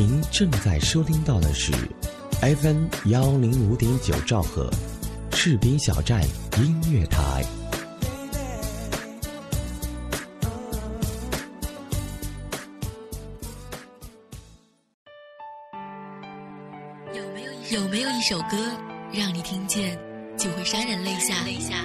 您正在收听到的是 FM 幺零五点九兆赫，士兵小站音乐台。有没有有没有一首歌让你听见就会潸然泪下？泪下。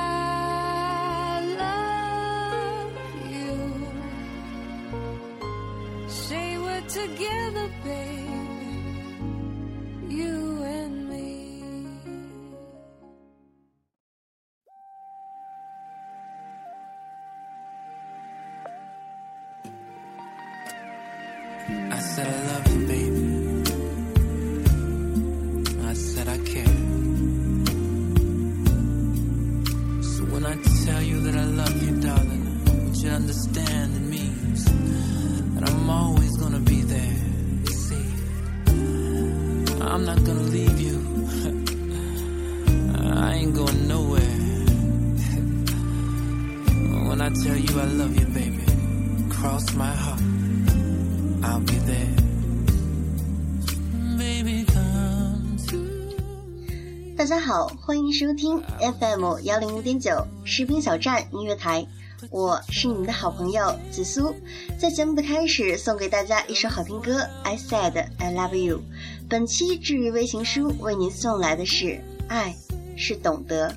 好欢迎收听 fm 幺零零点九视频小站音乐台我是你们的好朋友紫苏在节目的开始送给大家一首好听歌 i said i love you 本期治愈微型书为您送来的是爱是懂得。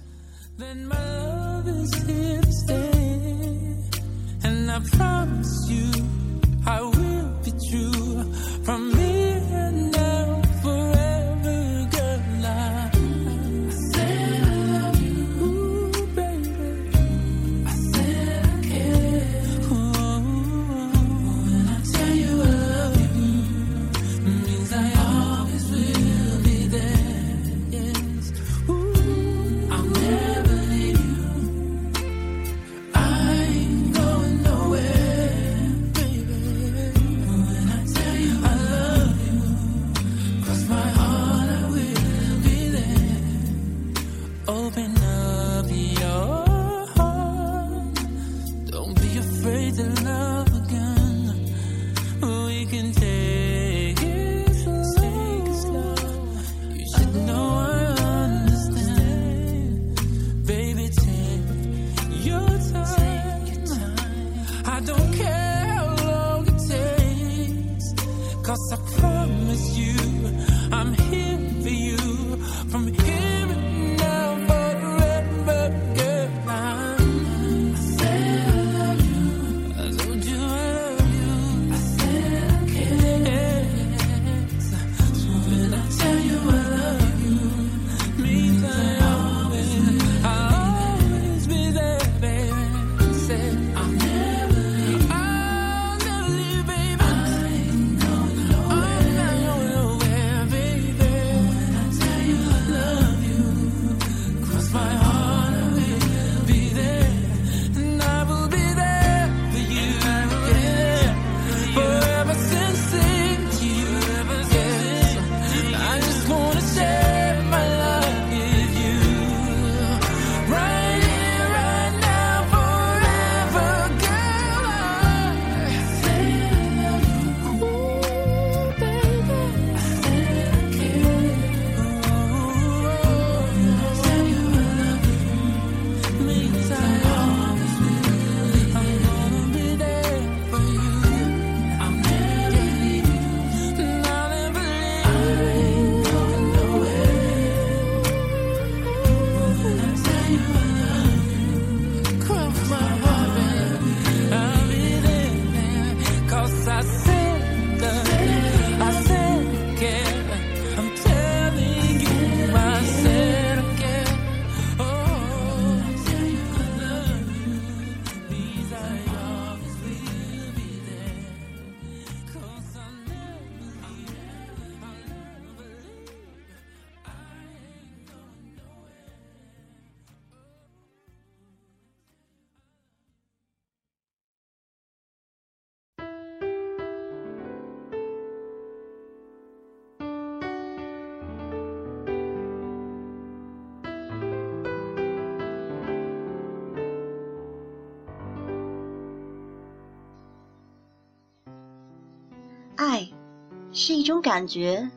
是一种感觉，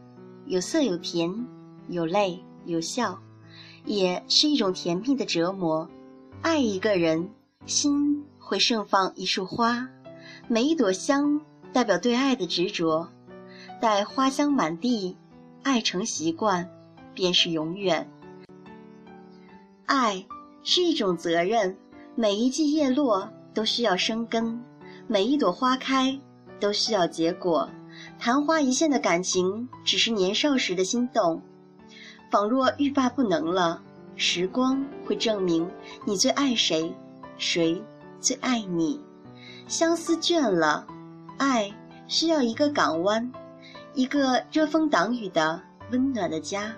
有色有甜，有泪有笑，也是一种甜蜜的折磨。爱一个人，心会盛放一束花，每一朵香代表对爱的执着。待花香满地，爱成习惯，便是永远。爱是一种责任，每一季叶落都需要生根，每一朵花开都需要结果。昙花一现的感情，只是年少时的心动，仿若欲罢不能了。时光会证明你最爱谁，谁最爱你。相思倦了，爱需要一个港湾，一个遮风挡雨的温暖的家。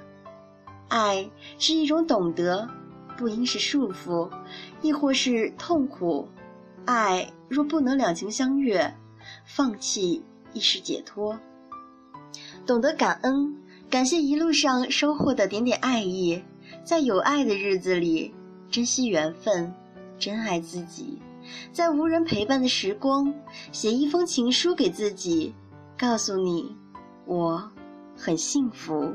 爱是一种懂得，不应是束缚，亦或是痛苦。爱若不能两情相悦，放弃亦是解脱。懂得感恩，感谢一路上收获的点点爱意。在有爱的日子里，珍惜缘分，珍爱自己；在无人陪伴的时光，写一封情书给自己，告诉你，我很幸福。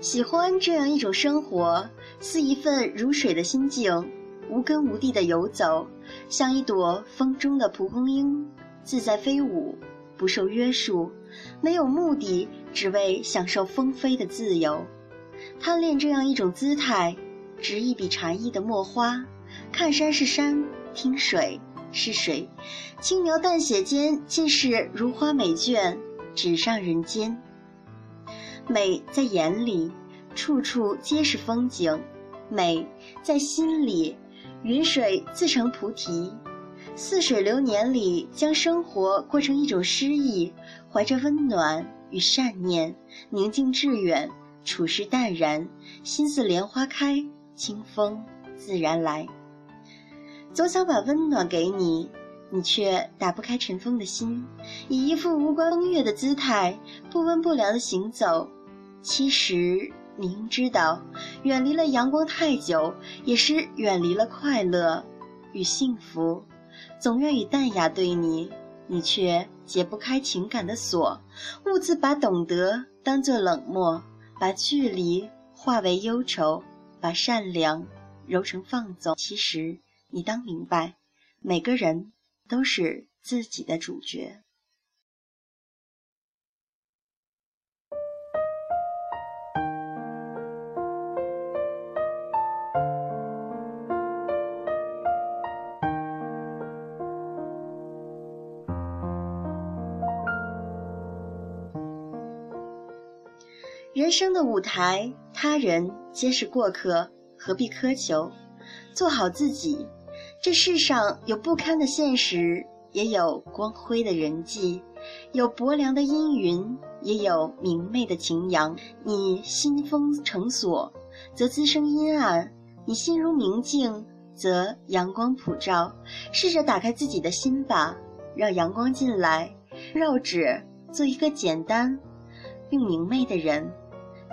喜欢这样一种生活，似一份如水的心境，无根无地的游走，像一朵风中的蒲公英，自在飞舞，不受约束，没有目的，只为享受风飞的自由。贪恋这样一种姿态，执一笔禅意的墨花，看山是山，听水是水，轻描淡写间，尽是如花美眷，纸上人间。美在眼里，处处皆是风景；美在心里，云水自成菩提。似水流年里，将生活过成一种诗意，怀着温暖与善念，宁静致远，处事淡然，心似莲花开，清风自然来。总想把温暖给你，你却打不开尘封的心，以一副无关风月的姿态，不温不凉的行走。其实，你应知道，远离了阳光太久，也是远离了快乐与幸福。总愿以淡雅对你，你却解不开情感的锁。兀自把懂得当作冷漠，把距离化为忧愁，把善良揉成放纵。其实，你当明白，每个人都是自己的主角。人生的舞台，他人皆是过客，何必苛求？做好自己。这世上有不堪的现实，也有光辉的人际；有薄凉的阴云，也有明媚的晴阳。你心封成锁，则滋生阴暗；你心如明镜，则阳光普照。试着打开自己的心吧，让阳光进来。绕指做一个简单并明媚的人。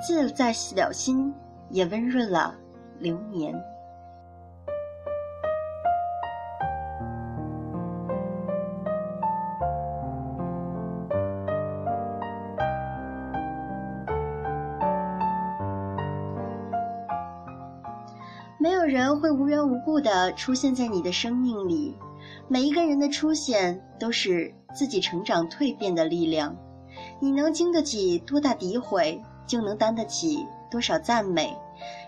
自在了心，也温润了流年。没有人会无缘无故的出现在你的生命里，每一个人的出现都是自己成长蜕变的力量。你能经得起多大诋毁？就能担得起多少赞美。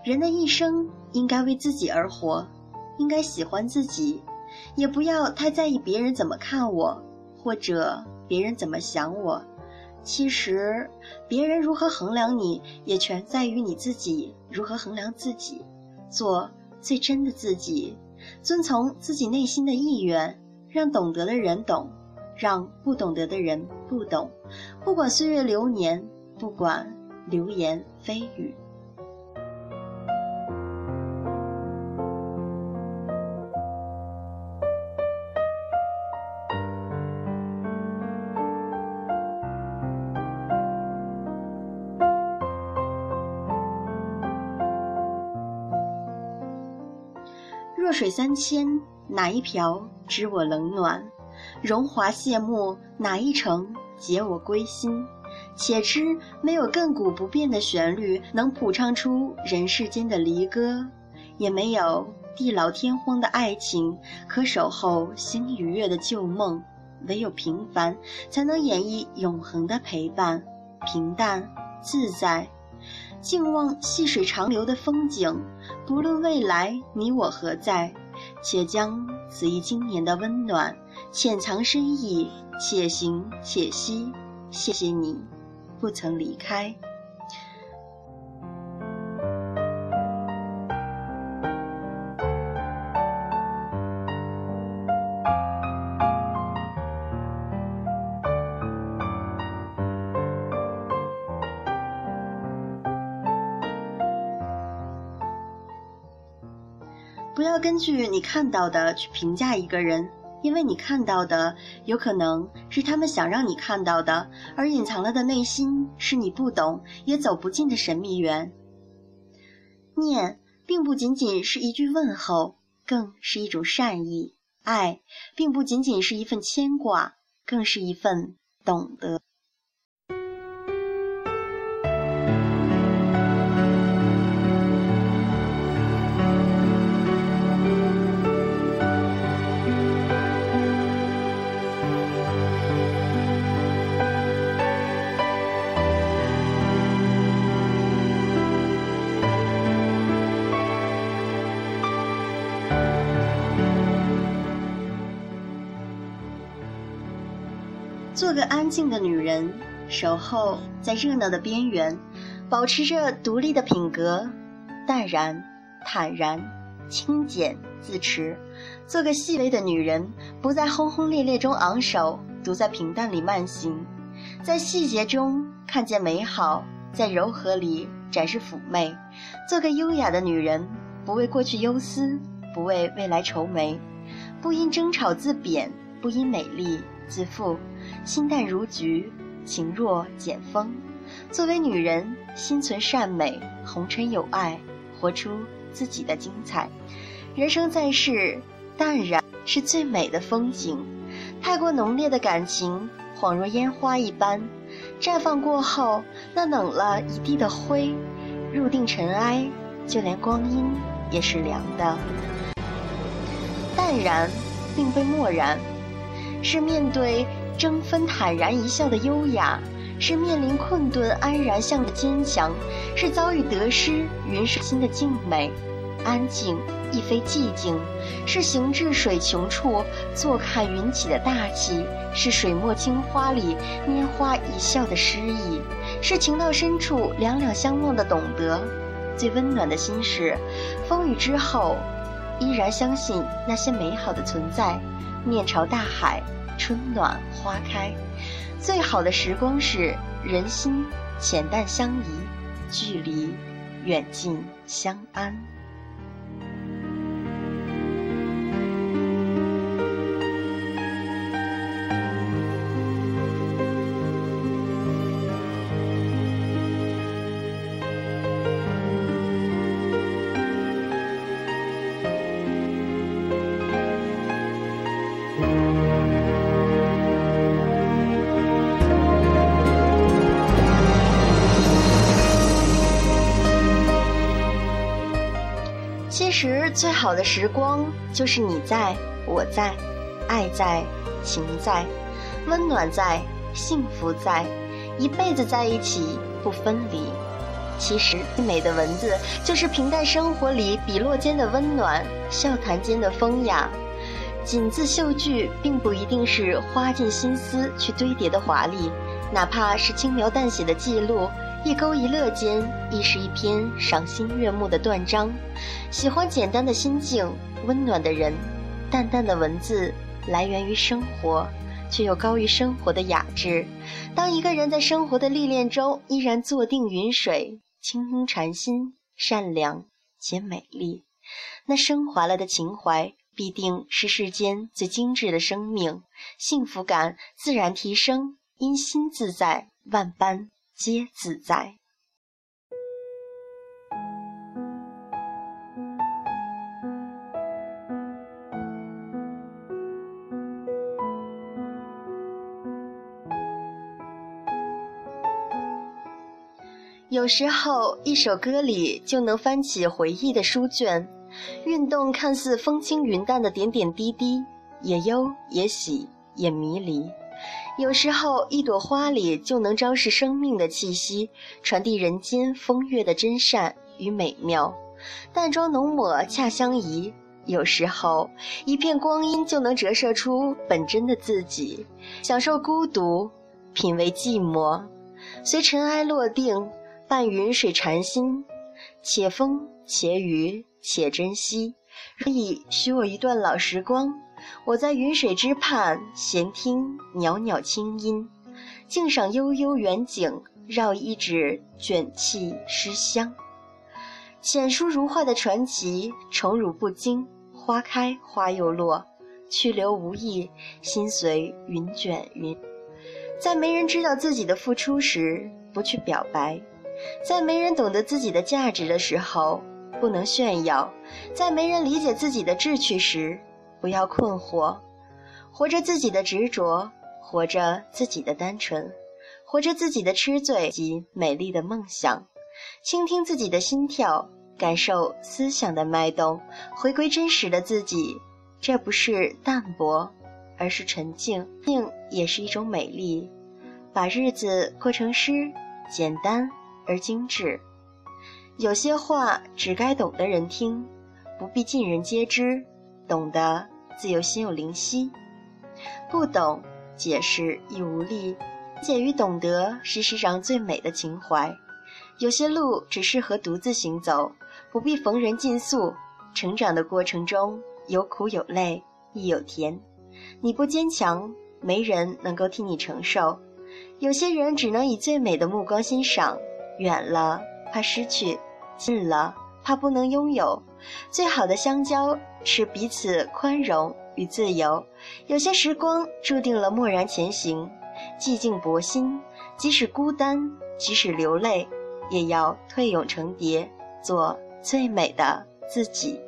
人的一生应该为自己而活，应该喜欢自己，也不要太在意别人怎么看我，或者别人怎么想我。其实，别人如何衡量你，也全在于你自己如何衡量自己。做最真的自己，遵从自己内心的意愿，让懂得的人懂，让不懂得的人不懂。不管岁月流年，不管。流言蜚语。弱水三千哪一瓢知我冷暖？荣华谢幕哪一程解我归心？且知没有亘古不变的旋律能谱唱出人世间的离歌，也没有地老天荒的爱情可守候星与月的旧梦。唯有平凡，才能演绎永恒的陪伴。平淡自在，静望细水长流的风景。不论未来你我何在，且将此一经年的温暖潜藏深意，且行且惜。谢谢你，不曾离开。不要根据你看到的去评价一个人，因为你看到的有可能是他们想让你看到的，而隐藏了的内心是你不懂也走不进的神秘园。念并不仅仅是一句问候，更是一种善意；爱并不仅仅是一份牵挂，更是一份懂得。个安静的女人，守候在热闹的边缘，保持着独立的品格，淡然、坦然、清简、自持。做个细微的女人，不在轰轰烈烈中昂首，独在平淡里慢行，在细节中看见美好，在柔和里展示妩媚。做个优雅的女人，不为过去忧思，不为未来愁眉，不因争吵自贬，不因美丽自负。心淡如菊，情若简风。作为女人，心存善美，红尘有爱，活出自己的精彩。人生在世，淡然是最美的风景。太过浓烈的感情，恍若烟花一般，绽放过后，那冷了一地的灰，入定尘埃，就连光阴也是凉的。淡然，并非漠然，是面对。争分坦然一笑的优雅，是面临困顿安然向的坚强，是遭遇得失云水心的静美。安静亦非寂静，是行至水穷处坐看云起的大气，是水墨青花里拈花一笑的诗意，是情到深处两两相望的懂得。最温暖的心事，风雨之后，依然相信那些美好的存在。面朝大海。春暖花开，最好的时光是人心浅淡相宜，距离远近相安。时最好的时光，就是你在，我在，爱在，情在，温暖在，幸福在，一辈子在一起不分离。其实最美的文字，就是平淡生活里笔落间的温暖，笑谈间的风雅。锦字绣句，并不一定是花尽心思去堆叠的华丽，哪怕是轻描淡写的记录。一勾一勒间，亦是一篇赏心悦目的断章。喜欢简单的心境，温暖的人，淡淡的文字，来源于生活，却又高于生活的雅致。当一个人在生活的历练中，依然坐定云水，清风禅心，善良且美丽，那升华了的情怀，必定是世间最精致的生命。幸福感自然提升，因心自在，万般。皆自在。有时候一首歌里就能翻起回忆的书卷运动看似风轻云淡的点点滴滴也忧也喜也迷离。有时候，一朵花里就能昭示生命的气息，传递人间风月的真善与美妙。淡妆浓抹恰相宜。有时候，一片光阴就能折射出本真的自己，享受孤独，品味寂寞，随尘埃落定。伴云水禅心，且风且雨且珍惜。可以许我一段老时光，我在云水之畔，闲听袅袅清音，静赏悠悠远景，绕一指卷气诗香。浅书如画的传奇，宠辱不惊，花开花又落，去留无意，心随云卷云。在没人知道自己的付出时，不去表白。在没人懂得自己的价值的时候，不能炫耀；在没人理解自己的志趣时，不要困惑。活着自己的执着，活着自己的单纯，活着自己的痴醉及美丽的梦想，倾听自己的心跳，感受思想的脉动，回归真实的自己。这不是淡泊，而是沉静。静也是一种美丽。把日子过成诗，简单。而精致，有些话只该懂的人听，不必尽人皆知。懂得自有心有灵犀，不懂解释亦无力。解与懂得是世上最美的情怀。有些路只适合独自行走，不必逢人尽诉。成长的过程中有苦有累亦有甜。你不坚强，没人能够替你承受。有些人只能以最美的目光欣赏。远了怕失去，近了怕不能拥有。最好的相交是彼此宽容与自由。有些时光注定了默然前行，寂静薄心。即使孤单，即使流泪，也要退蛹成蝶，做最美的自己。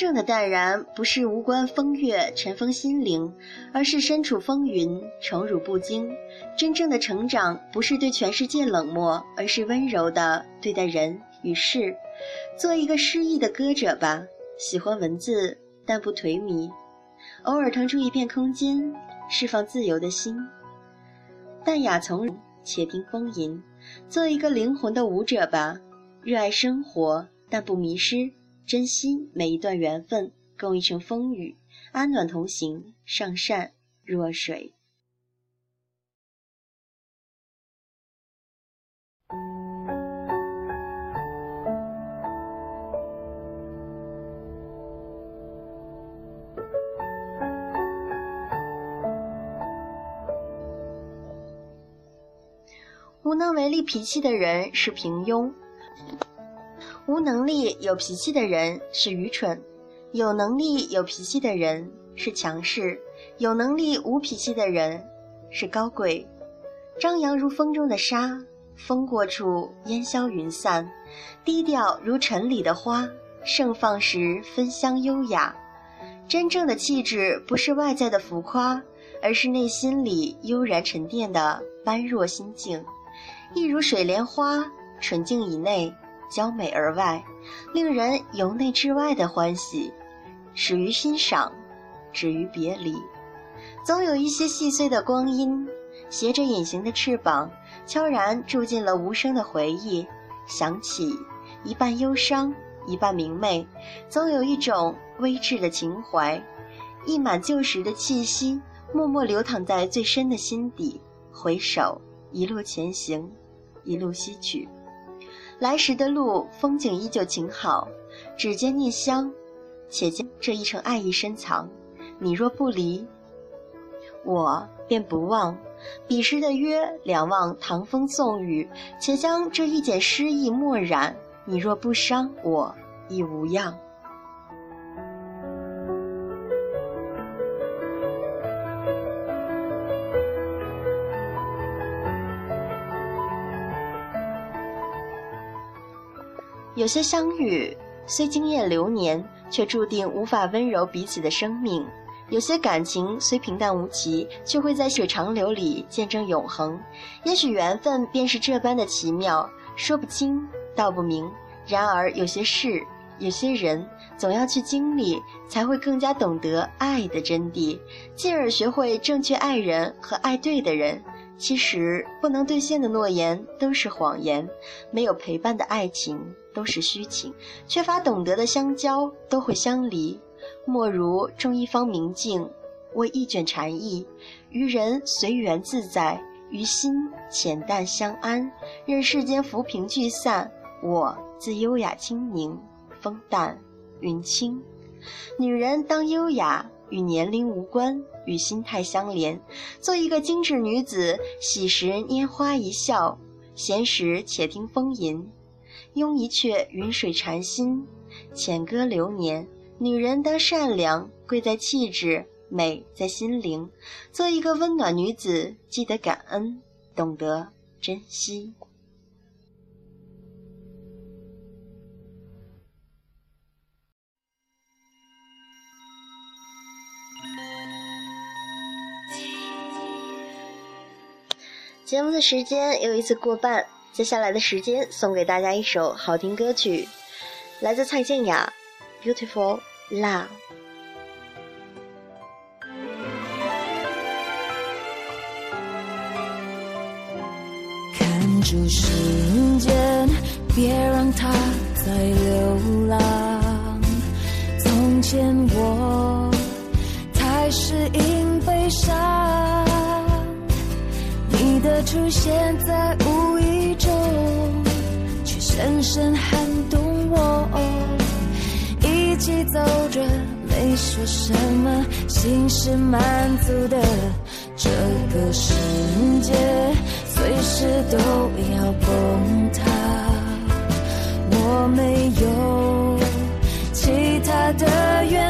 真正的淡然，不是无关风月尘封心灵，而是身处风云宠辱不惊。真正的成长，不是对全世界冷漠，而是温柔的对待人与事。做一个诗意的歌者吧，喜欢文字，但不颓靡。偶尔腾出一片空间，释放自由的心。淡雅从容，且听风吟。做一个灵魂的舞者吧，热爱生活，但不迷失。珍惜每一段缘分，共一程风雨，安暖同行，上善若水。无能为力脾气的人是平庸。无能力有脾气的人是愚蠢，有能力有脾气的人是强势，有能力无脾气的人是高贵。张扬如风中的沙，风过处烟消云散；低调如尘里的花，盛放时芬香优雅。真正的气质不是外在的浮夸，而是内心里悠然沉淀的般若心境。一如水莲花，纯净以内。娇美而外，令人由内至外的欢喜，始于欣赏，止于别离。总有一些细碎的光阴，携着隐形的翅膀，悄然住进了无声的回忆。想起，一半忧伤，一半明媚。总有一种微挚的情怀，溢满旧时的气息，默默流淌在最深的心底。回首，一路前行，一路吸取。来时的路，风景依旧晴好，指尖念香，且将这一程爱意深藏。你若不离，我便不忘。彼时的约，两望唐风送雨，且将这一剪诗意墨染，你若不伤我，亦无恙。有些相遇虽经验流年，却注定无法温柔彼此的生命；有些感情虽平淡无奇，却会在血长流里见证永恒。也许缘分便是这般的奇妙，说不清，道不明。然而有些事，有些人，总要去经历，才会更加懂得爱的真谛，进而学会正确爱人和爱对的人。其实不能兑现的诺言都是谎言，没有陪伴的爱情都是虚情，缺乏懂得的相交都会相离。莫如种一方明镜，为一卷禅意，于人随缘自在，于心浅淡相安，任世间浮萍聚散，我自优雅清宁，风淡云轻。女人当优雅。与年龄无关，与心态相连。做一个精致女子，喜时拈花一笑，闲时且听风吟。拥一阙云水禅心，浅歌流年。女人当善良，贵在气质，美在心灵。做一个温暖女子，记得感恩，懂得珍惜。节目的时间又一次过半，接下来的时间送给大家一首好听歌曲，来自蔡健雅，《Beautiful Love》。看住时间，别让它再流浪。从前我太适应悲伤。出现在无意中，却深深撼动我。一起走着，没说什么，心是满足的。这个世界随时都要崩塌，我没有其他的愿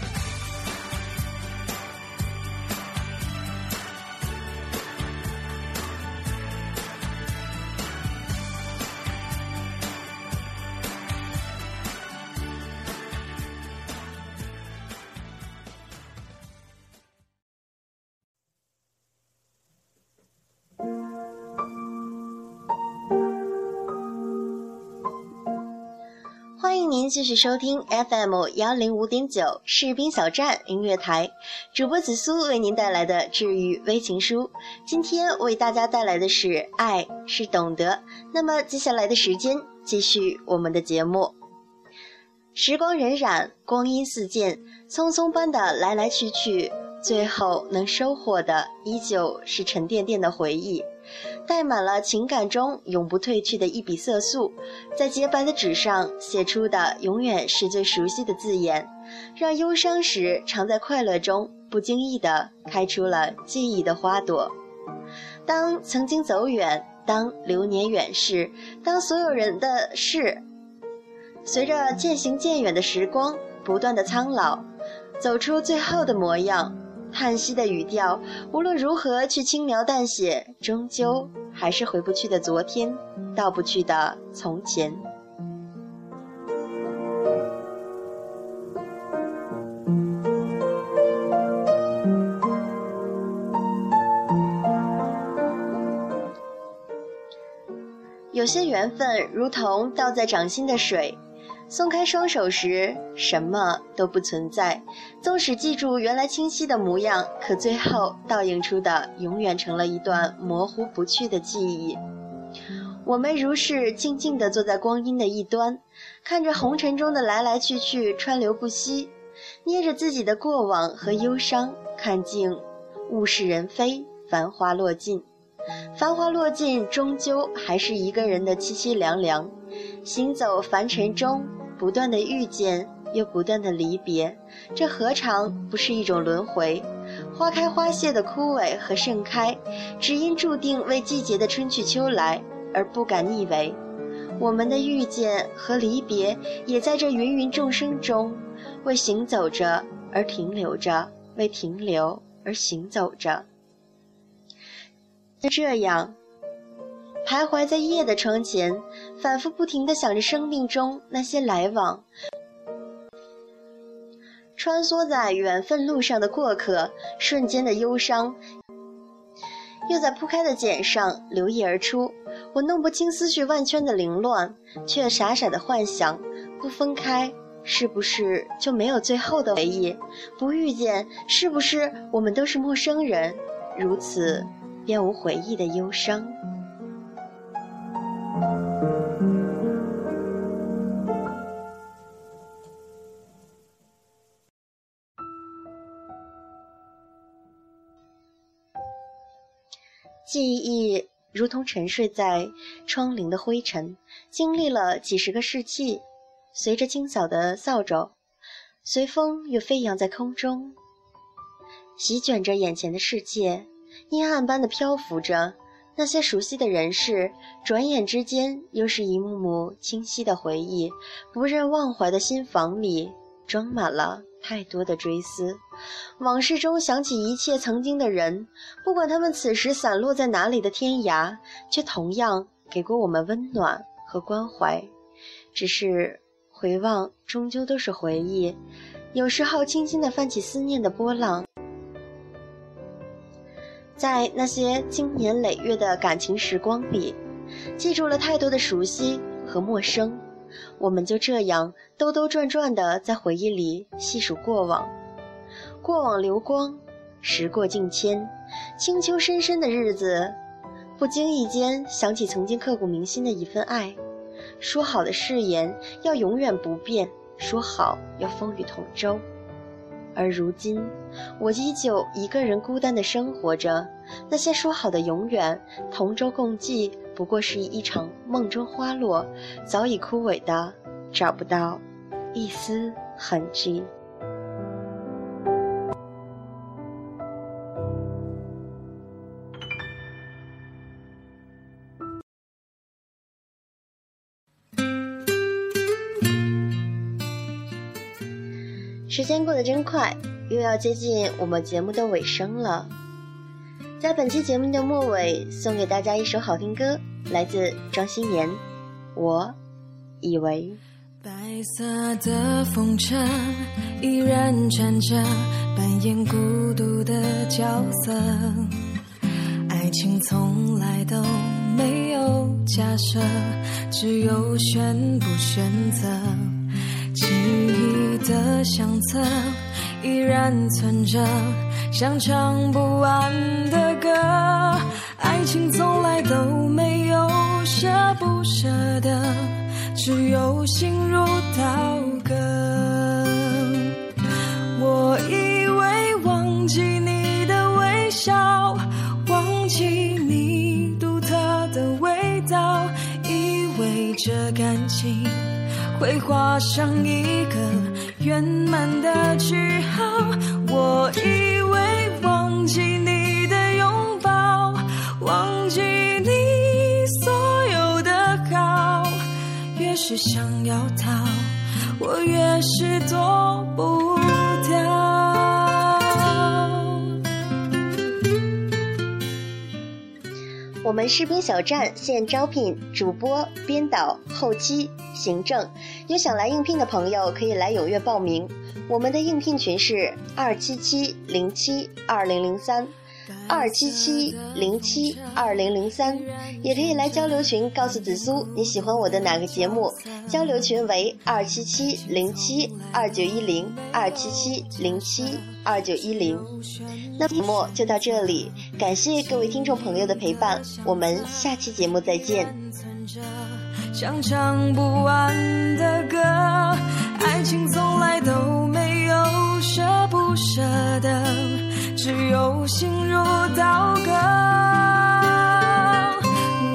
续收听 FM 幺零五点九士兵小站音乐台，主播紫苏为您带来的治愈微情书。今天为大家带来的是《爱是懂得》。那么接下来的时间，继续我们的节目。时光荏苒，光阴似箭，匆匆般的来来去去，最后能收获的依旧是沉甸甸的回忆。带满了情感中永不褪去的一笔色素，在洁白的纸上写出的永远是最熟悉的字眼，让忧伤时常在快乐中，不经意的开出了记忆的花朵。当曾经走远，当流年远逝，当所有人的事随着渐行渐远的时光不断的苍老，走出最后的模样。叹息的语调，无论如何去轻描淡写，终究还是回不去的昨天，到不去的从前。有些缘分如同倒在掌心的水。松开双手时，什么都不存在。纵使记住原来清晰的模样，可最后倒映出的永远成了一段模糊不去的记忆。我们如是静静地坐在光阴的一端，看着红尘中的来来去去，川流不息，捏着自己的过往和忧伤，看尽物是人非，繁华落尽。繁华落尽，终究还是一个人的凄凄凉凉。行走凡尘中。不断的遇见，又不断的离别，这何尝不是一种轮回？花开花谢的枯萎和盛开，只因注定为季节的春去秋来而不敢逆违。我们的遇见和离别，也在这芸芸众生中，为行走着而停留着，为停留而行走着。就这样。徘徊在夜的窗前，反复不停地想着生命中那些来往，穿梭在缘分路上的过客，瞬间的忧伤，又在铺开的茧上流溢而出。我弄不清思绪万圈的凌乱，却傻傻的幻想：不分开，是不是就没有最后的回忆？不遇见，是不是我们都是陌生人？如此，便无回忆的忧伤。记忆如同沉睡在窗棂的灰尘，经历了几十个世纪，随着清扫的扫帚，随风又飞扬在空中，席卷着眼前的世界，阴暗般的漂浮着。那些熟悉的人事，转眼之间又是一幕幕清晰的回忆。不忍忘怀的心房里，装满了太多的追思。往事中想起一切曾经的人，不管他们此时散落在哪里的天涯，却同样给过我们温暖和关怀。只是回望，终究都是回忆。有时候，轻轻地泛起思念的波浪。在那些经年累月的感情时光里，记住了太多的熟悉和陌生。我们就这样兜兜转转的在回忆里细数过往，过往流光，时过境迁，清秋深深的日子，不经意间想起曾经刻骨铭心的一份爱。说好的誓言要永远不变，说好要风雨同舟。而如今，我依旧一个人孤单的生活着。那些说好的永远同舟共济不过是一场梦中花落，早已枯萎的，找不到一丝痕迹。时间过得真快，又要接近我们节目的尾声了。在本期节目的末尾，送给大家一首好听歌，来自庄心妍。我以为，白色的风车依然转着，扮演孤独的角色。爱情从来都没有假设，只有选不选择。记忆的相册依然存着，像唱不完的的。爱情从来都没有舍不舍得，只有心如刀割。我以为忘记你的微笑，忘记你独特的味道，以为这感情。会画上一个圆满的句号。我以是想要逃，我越是躲不掉。我们士兵小站现招聘主播、编导、后期。行政有想来应聘的朋友，可以来踊跃报名。我们的应聘群是二七七零七二零零三，二七七零七二零零三，也可以来交流群告诉紫苏你喜欢我的哪个节目。交流群为二七七零七二九一零二七七零七二九一零。那节目就到这里，感谢各位听众朋友的陪伴，我们下期节目再见。像唱不完的歌，爱情从来都没有舍不舍得，只有心如刀割。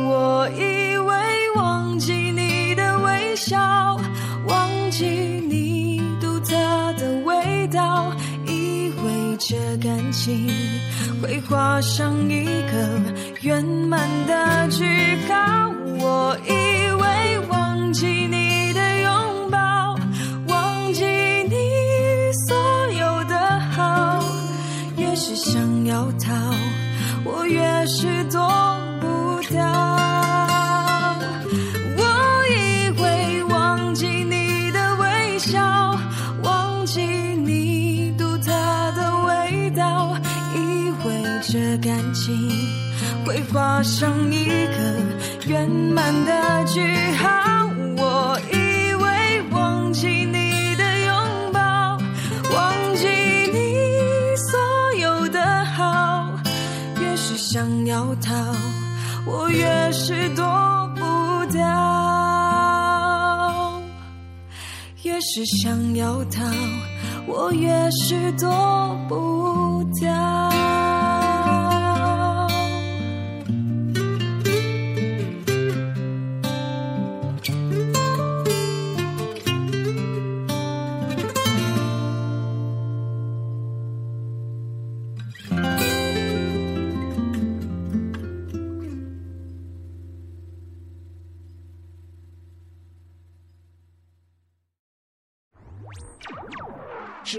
我以为忘记你的微笑，忘记你独特的味道，以为这感情会画上一个圆满的句号。我以躲不掉。我以为忘记你的微笑，忘记你独特的味道，以为这感情会画上一个圆满的句号。想要逃，我越是躲不掉。越是想要逃，我越是躲不掉。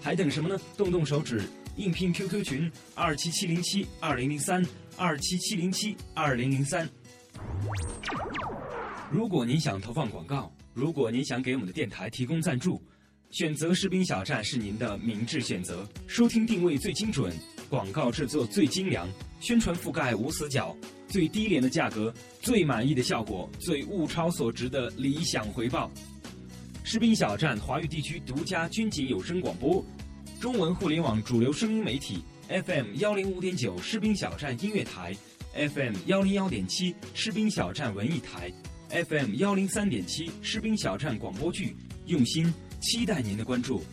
还等什么呢？动动手指，应聘 QQ 群二七七零七二零零三二七七零七二零零三。如果您想投放广告，如果您想给我们的电台提供赞助，选择士兵小站是您的明智选择。收听定位最精准，广告制作最精良，宣传覆盖无死角，最低廉的价格，最满意的效果，最物超所值的理想回报。士兵小站华语地区独家军警有声广播，中文互联网主流声音媒体 FM 幺零五点九士兵小站音乐台，FM 幺零幺点七士兵小站文艺台。FM 幺零三点七士兵小站广播剧，用心期待您的关注。